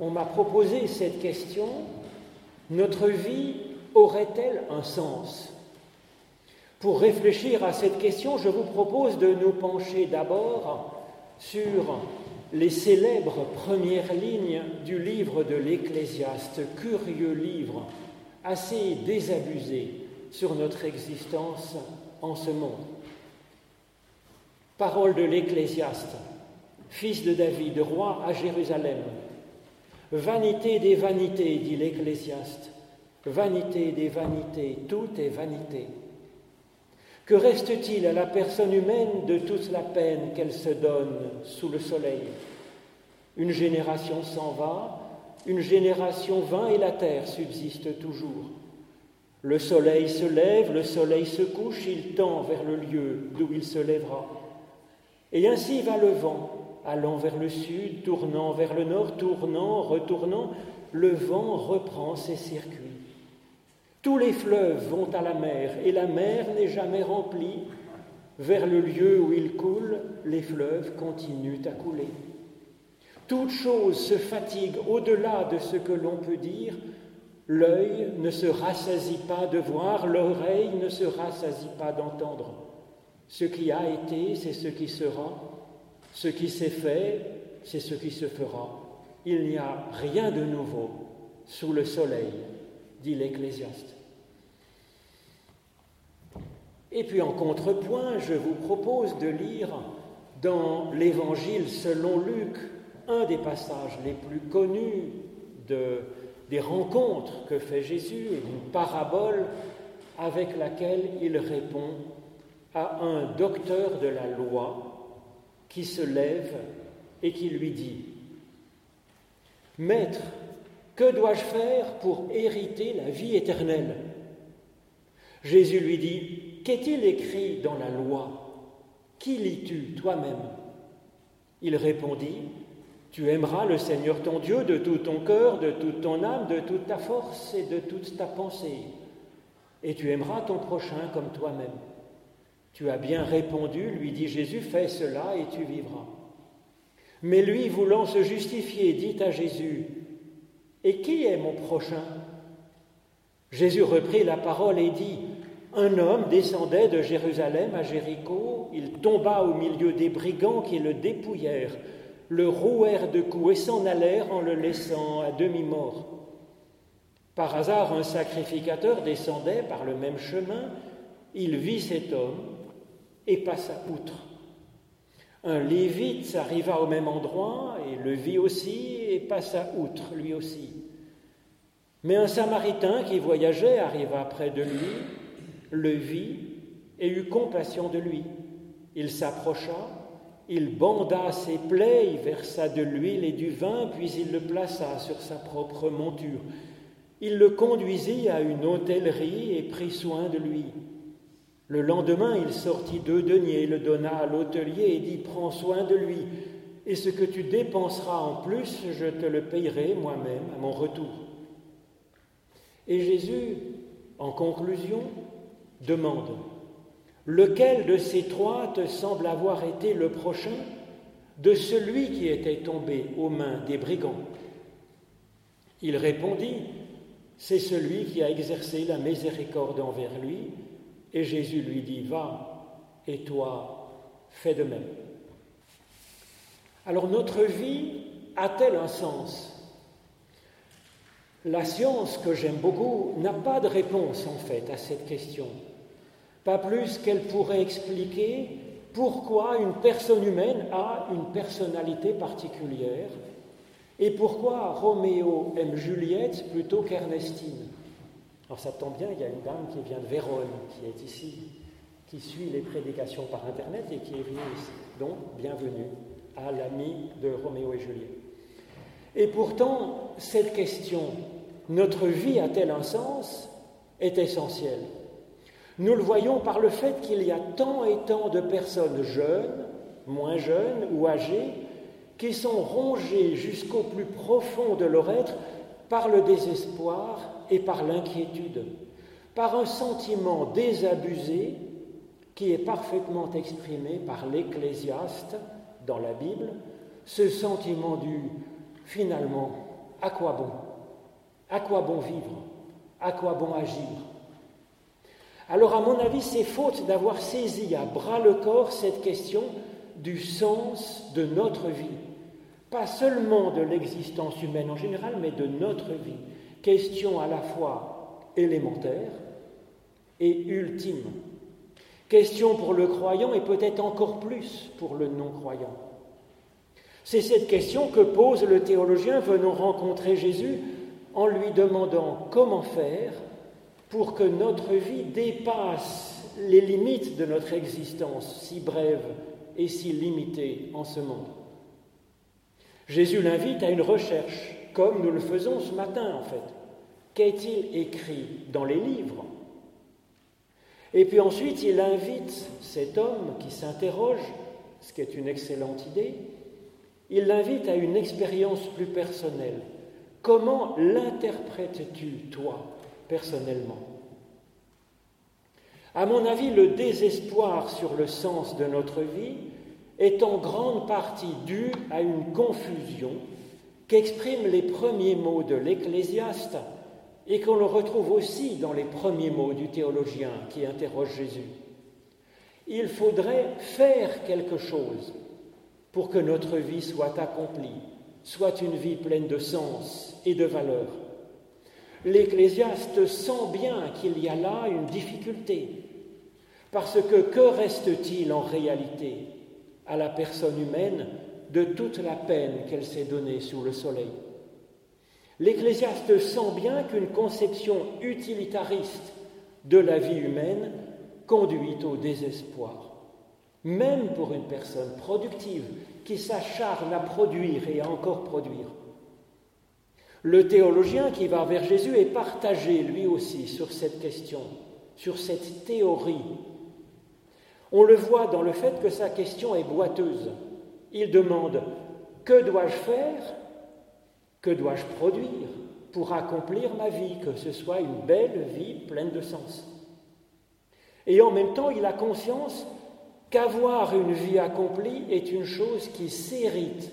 on m'a proposé cette question, notre vie aurait-elle un sens? Pour réfléchir à cette question, je vous propose de nous pencher d'abord sur les célèbres premières lignes du livre de l'Ecclésiaste, curieux livre, assez désabusé sur notre existence en ce monde. Parole de l'Ecclésiaste, fils de David, roi à Jérusalem. Vanité des vanités, dit l'Ecclésiaste, vanité des vanités, tout est vanité. Que reste-t-il à la personne humaine de toute la peine qu'elle se donne sous le soleil? Une génération s'en va, une génération vint et la terre subsiste toujours. Le soleil se lève, le soleil se couche, il tend vers le lieu d'où il se lèvera. Et ainsi va le vent, allant vers le sud, tournant vers le nord, tournant, retournant, le vent reprend ses circuits. Tous les fleuves vont à la mer et la mer n'est jamais remplie. Vers le lieu où ils coulent, les fleuves continuent à couler. Toute chose se fatigue au-delà de ce que l'on peut dire. L'œil ne se rassasie pas de voir, l'oreille ne se rassasie pas d'entendre. Ce qui a été, c'est ce qui sera. Ce qui s'est fait, c'est ce qui se fera. Il n'y a rien de nouveau sous le soleil, dit l'Ecclésiaste. Et puis en contrepoint, je vous propose de lire dans l'Évangile selon Luc un des passages les plus connus des rencontres que fait Jésus, une parabole avec laquelle il répond à un docteur de la loi qui se lève et qui lui dit Maître, que dois-je faire pour hériter la vie éternelle? Jésus lui dit Qu'est-il écrit dans la loi? Qui lis-tu toi-même? Il répondit, Tu aimeras le Seigneur ton Dieu de tout ton cœur, de toute ton âme, de toute ta force et de toute ta pensée, et tu aimeras ton prochain comme toi-même. Tu as bien répondu, lui dit Jésus, fais cela et tu vivras. Mais lui, voulant se justifier, dit à Jésus, Et qui est mon prochain? Jésus reprit la parole et dit, un homme descendait de Jérusalem à Jéricho, il tomba au milieu des brigands qui le dépouillèrent, le rouèrent de coups et s'en allèrent en le laissant à demi-mort. Par hasard, un sacrificateur descendait par le même chemin, il vit cet homme et passa outre. Un lévite arriva au même endroit et le vit aussi et passa outre lui aussi. Mais un samaritain qui voyageait arriva près de lui le vit et eut compassion de lui. Il s'approcha, il banda ses plaies, il versa de l'huile et du vin, puis il le plaça sur sa propre monture. Il le conduisit à une hôtellerie et prit soin de lui. Le lendemain, il sortit deux deniers, le donna à l'hôtelier et dit Prends soin de lui, et ce que tu dépenseras en plus, je te le payerai moi-même à mon retour. Et Jésus, en conclusion, demande Lequel de ces trois te semble avoir été le prochain de celui qui était tombé aux mains des brigands? Il répondit C'est celui qui a exercé la miséricorde envers lui. Et Jésus lui dit Va, et toi, fais de même. Alors notre vie a-t-elle un sens? La science, que j'aime beaucoup, n'a pas de réponse en fait à cette question pas plus qu'elle pourrait expliquer pourquoi une personne humaine a une personnalité particulière et pourquoi Roméo aime Juliette plutôt qu'Ernestine. Alors ça tombe bien, il y a une dame qui vient de Vérone, qui est ici, qui suit les prédications par Internet et qui est venue ici. Donc, bienvenue à l'ami de Roméo et Juliette. Et pourtant, cette question, notre vie a-t-elle un sens, est essentielle. Nous le voyons par le fait qu'il y a tant et tant de personnes jeunes, moins jeunes ou âgées, qui sont rongées jusqu'au plus profond de leur être par le désespoir et par l'inquiétude, par un sentiment désabusé qui est parfaitement exprimé par l'Ecclésiaste dans la Bible, ce sentiment du finalement, À quoi bon? À quoi bon vivre? À quoi bon agir? Alors à mon avis, c'est faute d'avoir saisi à bras le corps cette question du sens de notre vie. Pas seulement de l'existence humaine en général, mais de notre vie. Question à la fois élémentaire et ultime. Question pour le croyant et peut-être encore plus pour le non-croyant. C'est cette question que pose le théologien venant rencontrer Jésus en lui demandant comment faire pour que notre vie dépasse les limites de notre existence si brève et si limitée en ce monde. Jésus l'invite à une recherche, comme nous le faisons ce matin en fait. Qu'est-il écrit dans les livres Et puis ensuite, il invite cet homme qui s'interroge, ce qui est une excellente idée, il l'invite à une expérience plus personnelle. Comment l'interprètes-tu, toi, personnellement? À mon avis, le désespoir sur le sens de notre vie est en grande partie dû à une confusion qu'expriment les premiers mots de l'Ecclésiaste et qu'on le retrouve aussi dans les premiers mots du théologien qui interroge Jésus. Il faudrait faire quelque chose pour que notre vie soit accomplie, soit une vie pleine de sens et de valeur. L'Ecclésiaste sent bien qu'il y a là une difficulté, parce que que reste-t-il en réalité à la personne humaine de toute la peine qu'elle s'est donnée sous le soleil? L'Ecclésiaste sent bien qu'une conception utilitariste de la vie humaine conduit au désespoir même pour une personne productive qui s'acharne à produire et à encore produire. Le théologien qui va vers Jésus est partagé lui aussi sur cette question, sur cette théorie. On le voit dans le fait que sa question est boiteuse. Il demande Que dois-je faire Que dois-je produire pour accomplir ma vie, que ce soit une belle vie pleine de sens Et en même temps, il a conscience qu'avoir une vie accomplie est une chose qui s'hérite,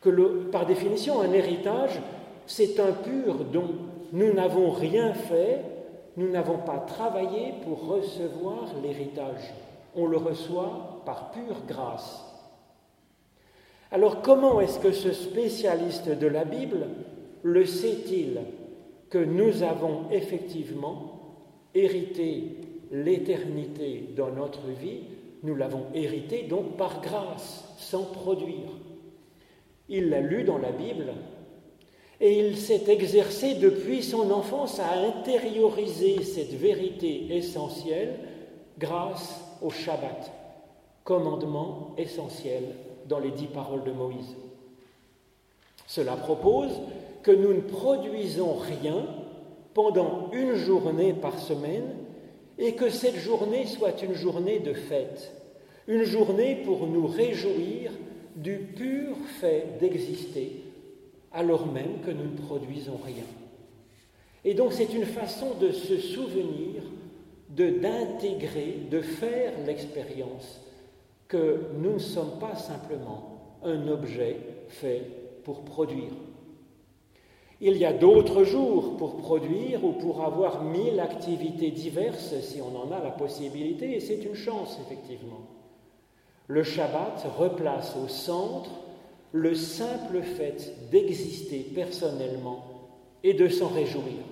que par définition un héritage, c'est un pur don. Nous n'avons rien fait, nous n'avons pas travaillé pour recevoir l'héritage. On le reçoit par pure grâce. Alors comment est-ce que ce spécialiste de la Bible le sait-il que nous avons effectivement hérité l'éternité dans notre vie, nous l'avons hérité donc par grâce, sans produire. Il l'a lu dans la Bible et il s'est exercé depuis son enfance à intérioriser cette vérité essentielle grâce au Shabbat, commandement essentiel dans les dix paroles de Moïse. Cela propose que nous ne produisons rien pendant une journée par semaine et que cette journée soit une journée de fête, une journée pour nous réjouir du pur fait d'exister, alors même que nous ne produisons rien. Et donc c'est une façon de se souvenir, de d'intégrer, de faire l'expérience que nous ne sommes pas simplement un objet fait pour produire. Il y a d'autres jours pour produire ou pour avoir mille activités diverses si on en a la possibilité, et c'est une chance, effectivement. Le Shabbat replace au centre le simple fait d'exister personnellement et de s'en réjouir.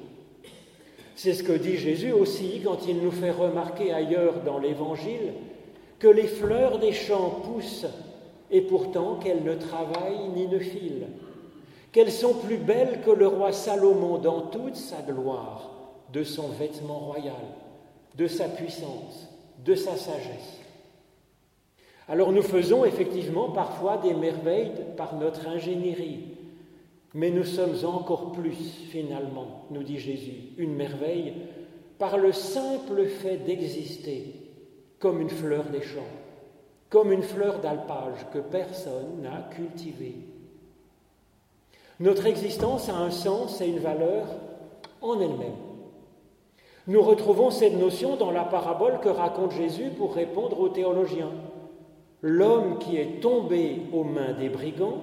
C'est ce que dit Jésus aussi quand il nous fait remarquer ailleurs dans l'Évangile que les fleurs des champs poussent et pourtant qu'elles ne travaillent ni ne filent qu'elles sont plus belles que le roi Salomon dans toute sa gloire, de son vêtement royal, de sa puissance, de sa sagesse. Alors nous faisons effectivement parfois des merveilles par notre ingénierie, mais nous sommes encore plus, finalement, nous dit Jésus, une merveille par le simple fait d'exister comme une fleur des champs, comme une fleur d'alpage que personne n'a cultivée notre existence a un sens et une valeur en elle-même. Nous retrouvons cette notion dans la parabole que raconte Jésus pour répondre aux théologiens. L'homme qui est tombé aux mains des brigands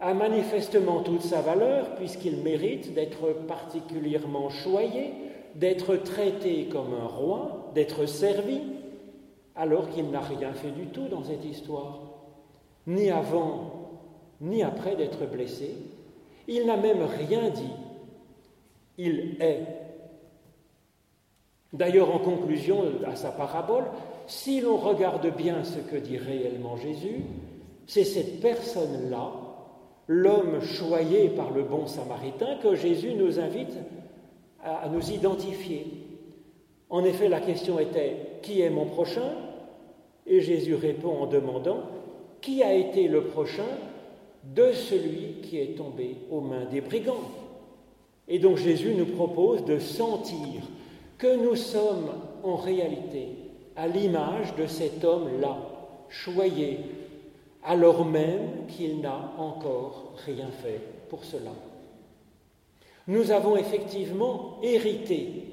a manifestement toute sa valeur puisqu'il mérite d'être particulièrement choyé, d'être traité comme un roi, d'être servi, alors qu'il n'a rien fait du tout dans cette histoire, ni avant, ni après d'être blessé. Il n'a même rien dit. Il est. D'ailleurs, en conclusion à sa parabole, si l'on regarde bien ce que dit réellement Jésus, c'est cette personne-là, l'homme choyé par le bon samaritain, que Jésus nous invite à nous identifier. En effet, la question était Qui est mon prochain? Et Jésus répond en demandant Qui a été le prochain de celui qui est tombé aux mains des brigands? Et donc Jésus nous propose de sentir que nous sommes en réalité à l'image de cet homme-là, choyé, alors même qu'il n'a encore rien fait pour cela. Nous avons effectivement hérité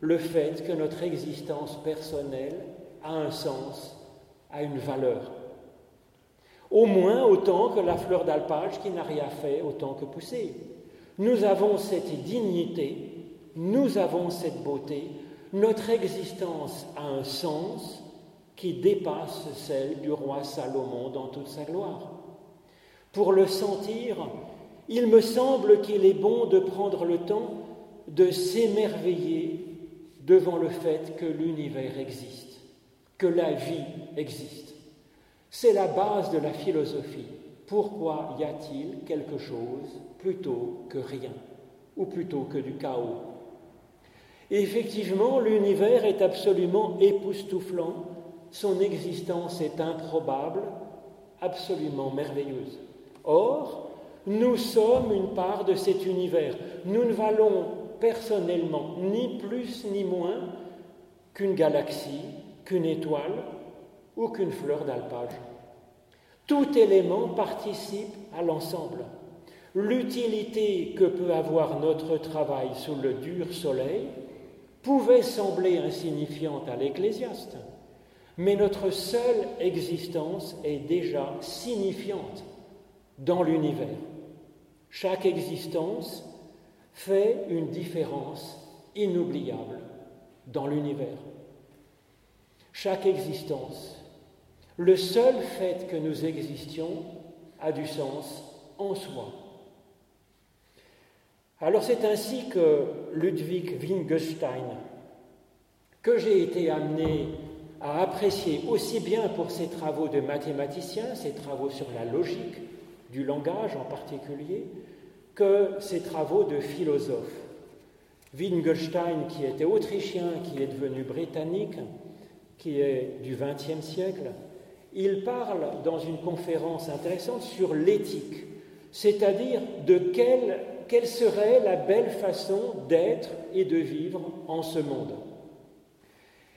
le fait que notre existence personnelle a un sens, a une valeur. Au moins autant que la fleur d'alpage qui n'a rien fait autant que pousser. Nous avons cette dignité, nous avons cette beauté, notre existence a un sens qui dépasse celle du roi Salomon dans toute sa gloire. Pour le sentir, il me semble qu'il est bon de prendre le temps de s'émerveiller devant le fait que l'univers existe, que la vie existe. C'est la base de la philosophie. Pourquoi y a-t-il quelque chose plutôt que rien, ou plutôt que du chaos? Effectivement, l'univers est absolument époustouflant, son existence est improbable, absolument merveilleuse. Or, nous sommes une part de cet univers. Nous ne valons personnellement ni plus ni moins qu'une galaxie, qu'une étoile ou qu'une fleur d'alpage. Tout élément participe à l'ensemble. L'utilité que peut avoir notre travail sous le dur soleil pouvait sembler insignifiante à l'ecclésiaste, mais notre seule existence est déjà signifiante dans l'univers. Chaque existence fait une différence inoubliable dans l'univers. Chaque existence, le seul fait que nous existions a du sens en soi. Alors c'est ainsi que Ludwig Wittgenstein, que j'ai été amené à apprécier aussi bien pour ses travaux de mathématicien, ses travaux sur la logique, du langage en particulier, que ses travaux de philosophe. Wittgenstein, qui était autrichien, qui est devenu britannique, qui est du XXe siècle, il parle dans une conférence intéressante sur l'éthique, c'est-à-dire de quelle, quelle serait la belle façon d'être et de vivre en ce monde.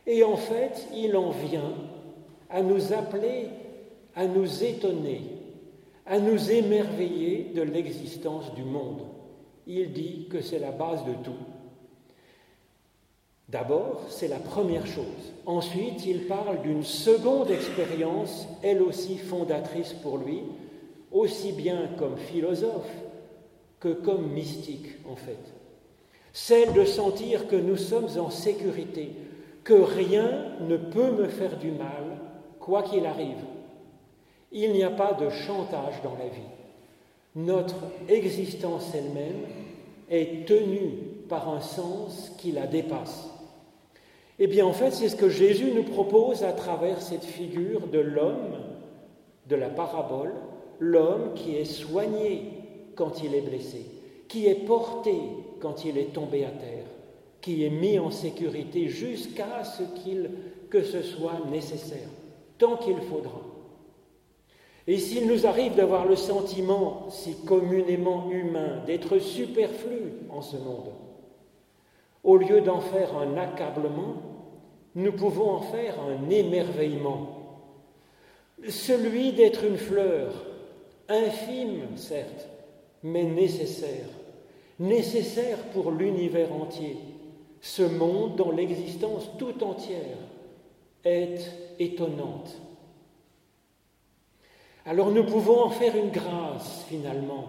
Et en fait, il en vient à nous appeler, à nous étonner à nous émerveiller de l'existence du monde. Il dit que c'est la base de tout. D'abord, c'est la première chose. Ensuite, il parle d'une seconde expérience, elle aussi fondatrice pour lui, aussi bien comme philosophe que comme mystique, en fait. Celle de sentir que nous sommes en sécurité, que rien ne peut me faire du mal, quoi qu'il arrive. Il n'y a pas de chantage dans la vie. Notre existence elle-même est tenue par un sens qui la dépasse. Eh bien, en fait, c'est ce que Jésus nous propose à travers cette figure de l'homme, de la parabole, l'homme qui est soigné quand il est blessé, qui est porté quand il est tombé à terre, qui est mis en sécurité jusqu'à ce qu'il que ce soit nécessaire, tant qu'il faudra. Et s'il nous arrive d'avoir le sentiment si communément humain d'être superflu en ce monde, au lieu d'en faire un accablement, nous pouvons en faire un émerveillement. Celui d'être une fleur, infime certes, mais nécessaire, nécessaire pour l'univers entier, ce monde dont l'existence tout entière est étonnante. Alors nous pouvons en faire une grâce finalement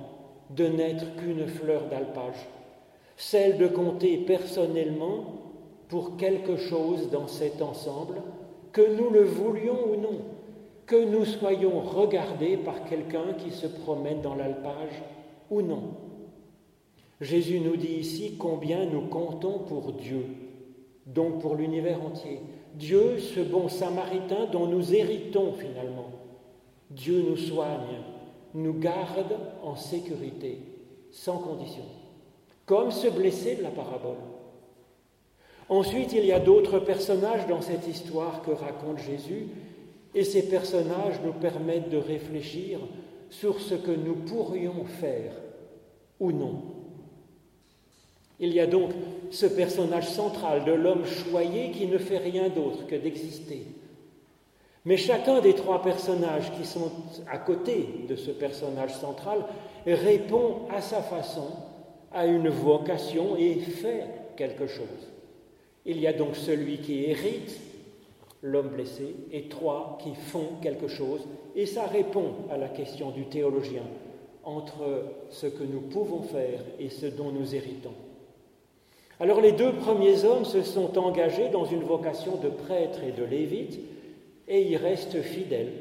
de n'être qu'une fleur d'alpage, celle de compter personnellement pour quelque chose dans cet ensemble, que nous le voulions ou non, que nous soyons regardés par quelqu'un qui se promène dans l'alpage ou non. Jésus nous dit ici combien nous comptons pour Dieu, donc pour l'univers entier. Dieu, ce bon samaritain dont nous héritons finalement. Dieu nous soigne, nous garde en sécurité, sans condition, comme ce blessé de la parabole. Ensuite, il y a d'autres personnages dans cette histoire que raconte Jésus, et ces personnages nous permettent de réfléchir sur ce que nous pourrions faire ou non. Il y a donc ce personnage central de l'homme choyé qui ne fait rien d'autre que d'exister. Mais chacun des trois personnages qui sont à côté de ce personnage central répond à sa façon à une vocation et fait quelque chose. Il y a donc celui qui hérite, l'homme blessé, et trois qui font quelque chose, et ça répond à la question du théologien entre ce que nous pouvons faire et ce dont nous héritons. Alors les deux premiers hommes se sont engagés dans une vocation de prêtre et de lévite, et y restent fidèles,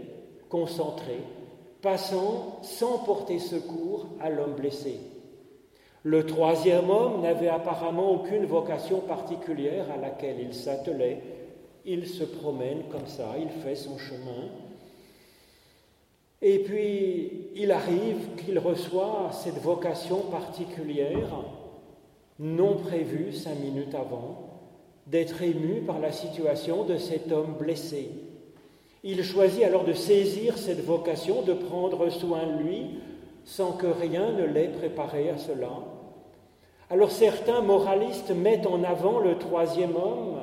concentrés, passant sans porter secours à l'homme blessé. Le troisième homme n'avait apparemment aucune vocation particulière à laquelle il s'attelait. Il se promène comme ça, il fait son chemin. Et puis, il arrive qu'il reçoit cette vocation particulière, non prévue cinq minutes avant, d'être ému par la situation de cet homme blessé. Il choisit alors de saisir cette vocation, de prendre soin de lui, sans que rien ne l'ait préparé à cela. Alors certains moralistes mettent en avant le troisième homme,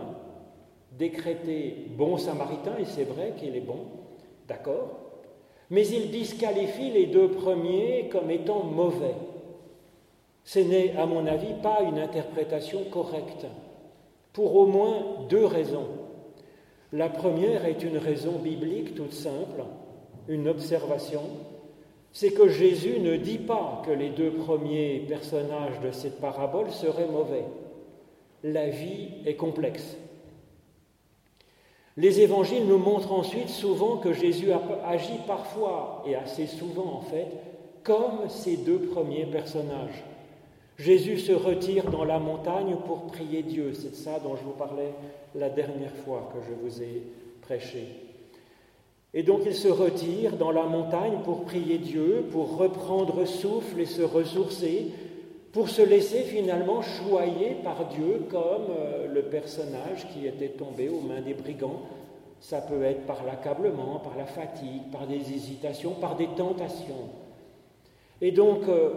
décrété bon samaritain, et c'est vrai qu'il est bon, d'accord, mais ils disqualifient les deux premiers comme étant mauvais. Ce n'est, à mon avis, pas une interprétation correcte, pour au moins deux raisons. La première est une raison biblique toute simple, une observation c'est que Jésus ne dit pas que les deux premiers personnages de cette parabole seraient mauvais. La vie est complexe. Les évangiles nous montrent ensuite souvent que Jésus agit parfois, et assez souvent en fait, comme ces deux premiers personnages. Jésus se retire dans la montagne pour prier Dieu. C'est ça dont je vous parlais la dernière fois que je vous ai prêché. Et donc il se retire dans la montagne pour prier Dieu, pour reprendre souffle et se ressourcer, pour se laisser finalement choyer par Dieu comme euh, le personnage qui était tombé aux mains des brigands. Ça peut être par l'accablement, par la fatigue, par des hésitations, par des tentations. Et donc, euh,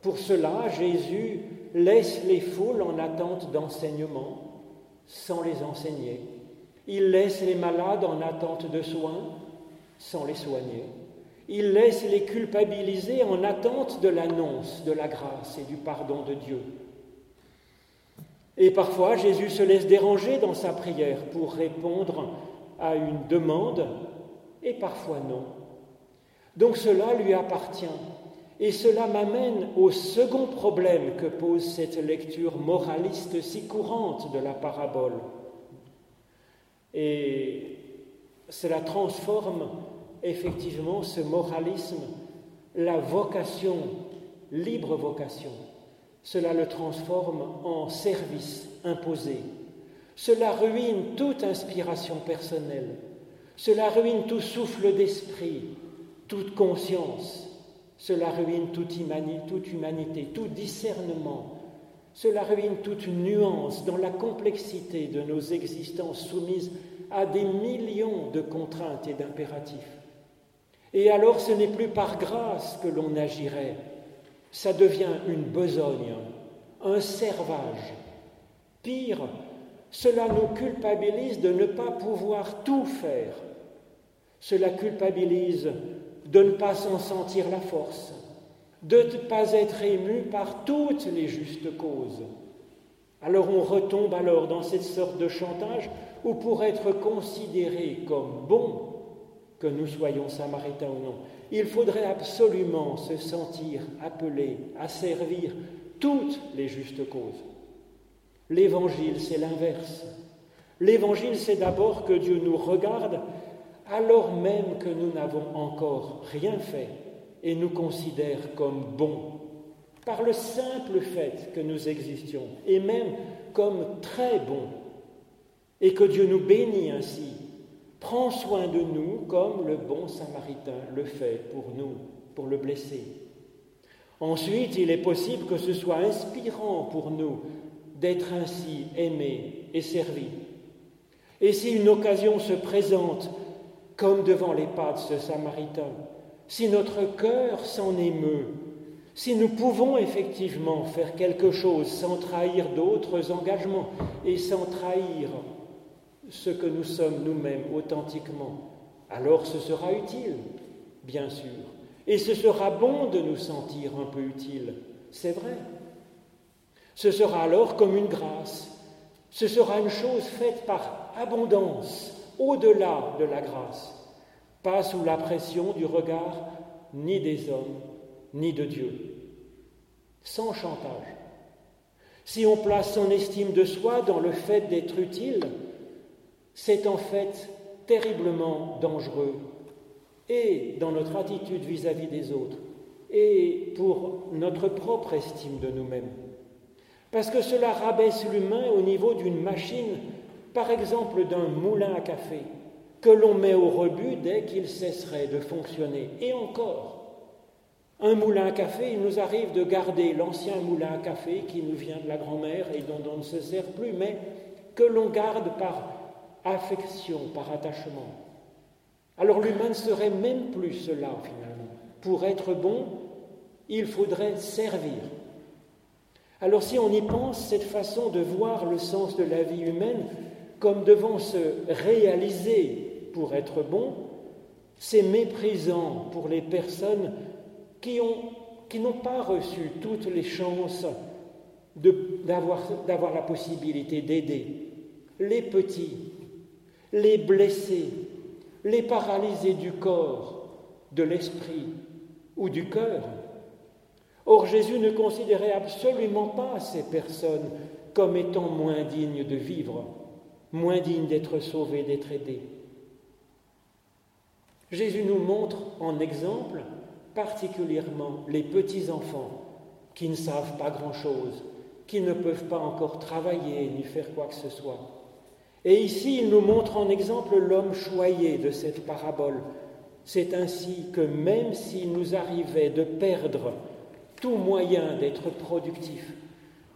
pour cela, Jésus laisse les foules en attente d'enseignement sans les enseigner. Il laisse les malades en attente de soins sans les soigner. Il laisse les culpabiliser en attente de l'annonce de la grâce et du pardon de Dieu. Et parfois, Jésus se laisse déranger dans sa prière pour répondre à une demande, et parfois non. Donc cela lui appartient. Et cela m'amène au second problème que pose cette lecture moraliste si courante de la parabole. Et cela transforme effectivement ce moralisme, la vocation, libre vocation, cela le transforme en service imposé. Cela ruine toute inspiration personnelle. Cela ruine tout souffle d'esprit, toute conscience. Cela ruine toute humanité, tout discernement. Cela ruine toute nuance dans la complexité de nos existences soumises à des millions de contraintes et d'impératifs. Et alors ce n'est plus par grâce que l'on agirait, ça devient une besogne, un servage. Pire, cela nous culpabilise de ne pas pouvoir tout faire. Cela culpabilise de ne pas s'en sentir la force, de ne pas être ému par toutes les justes causes. Alors on retombe alors dans cette sorte de chantage où pour être considéré comme bon, que nous soyons samaritains ou non. Il faudrait absolument se sentir appelé à servir toutes les justes causes. L'évangile, c'est l'inverse. L'évangile, c'est d'abord que Dieu nous regarde alors même que nous n'avons encore rien fait et nous considère comme bons, par le simple fait que nous existions, et même comme très bons, et que Dieu nous bénit ainsi, prend soin de nous comme le bon samaritain le fait pour nous, pour le blesser. Ensuite, il est possible que ce soit inspirant pour nous d'être ainsi aimés et servis. Et si une occasion se présente, comme devant les pas de ce Samaritain, si notre cœur s'en émeut, si nous pouvons effectivement faire quelque chose sans trahir d'autres engagements et sans trahir ce que nous sommes nous-mêmes authentiquement, alors ce sera utile, bien sûr. Et ce sera bon de nous sentir un peu utile, c'est vrai. Ce sera alors comme une grâce. Ce sera une chose faite par abondance, au-delà de la grâce, pas sous la pression du regard ni des hommes, ni de Dieu, sans chantage. Si on place son estime de soi dans le fait d'être utile, c'est en fait terriblement dangereux, et dans notre attitude vis-à-vis des autres, et pour notre propre estime de nous-mêmes. Parce que cela rabaisse l'humain au niveau d'une machine, par exemple d'un moulin à café, que l'on met au rebut dès qu'il cesserait de fonctionner. Et encore, un moulin à café, il nous arrive de garder l'ancien moulin à café qui nous vient de la grand-mère et dont on ne se sert plus, mais que l'on garde par affection, par attachement. Alors l'humain ne serait même plus cela finalement. Pour être bon, il faudrait servir. Alors si on y pense, cette façon de voir le sens de la vie humaine comme devant se réaliser pour être bon, c'est méprisant pour les personnes qui, qui n'ont pas reçu toutes les chances d'avoir la possibilité d'aider les petits, les blessés, les paralysés du corps, de l'esprit ou du cœur. Or Jésus ne considérait absolument pas ces personnes comme étant moins dignes de vivre, moins dignes d'être sauvées, d'être aidées. Jésus nous montre en exemple particulièrement les petits-enfants qui ne savent pas grand-chose, qui ne peuvent pas encore travailler ni faire quoi que ce soit. Et ici, il nous montre en exemple l'homme choyé de cette parabole. C'est ainsi que même s'il nous arrivait de perdre tout moyen d'être productif,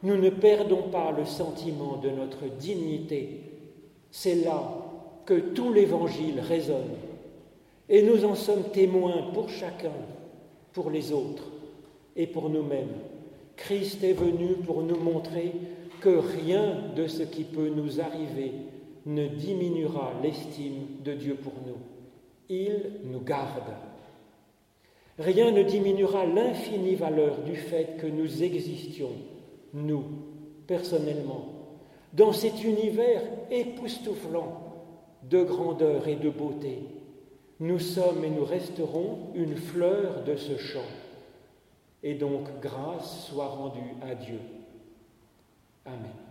nous ne perdons pas le sentiment de notre dignité. C'est là que tout l'Évangile résonne. Et nous en sommes témoins pour chacun, pour les autres et pour nous-mêmes. Christ est venu pour nous montrer que rien de ce qui peut nous arriver ne diminuera l'estime de Dieu pour nous. Il nous garde. Rien ne diminuera l'infinie valeur du fait que nous existions, nous, personnellement, dans cet univers époustouflant de grandeur et de beauté. Nous sommes et nous resterons une fleur de ce champ. Et donc grâce soit rendue à Dieu. Amen.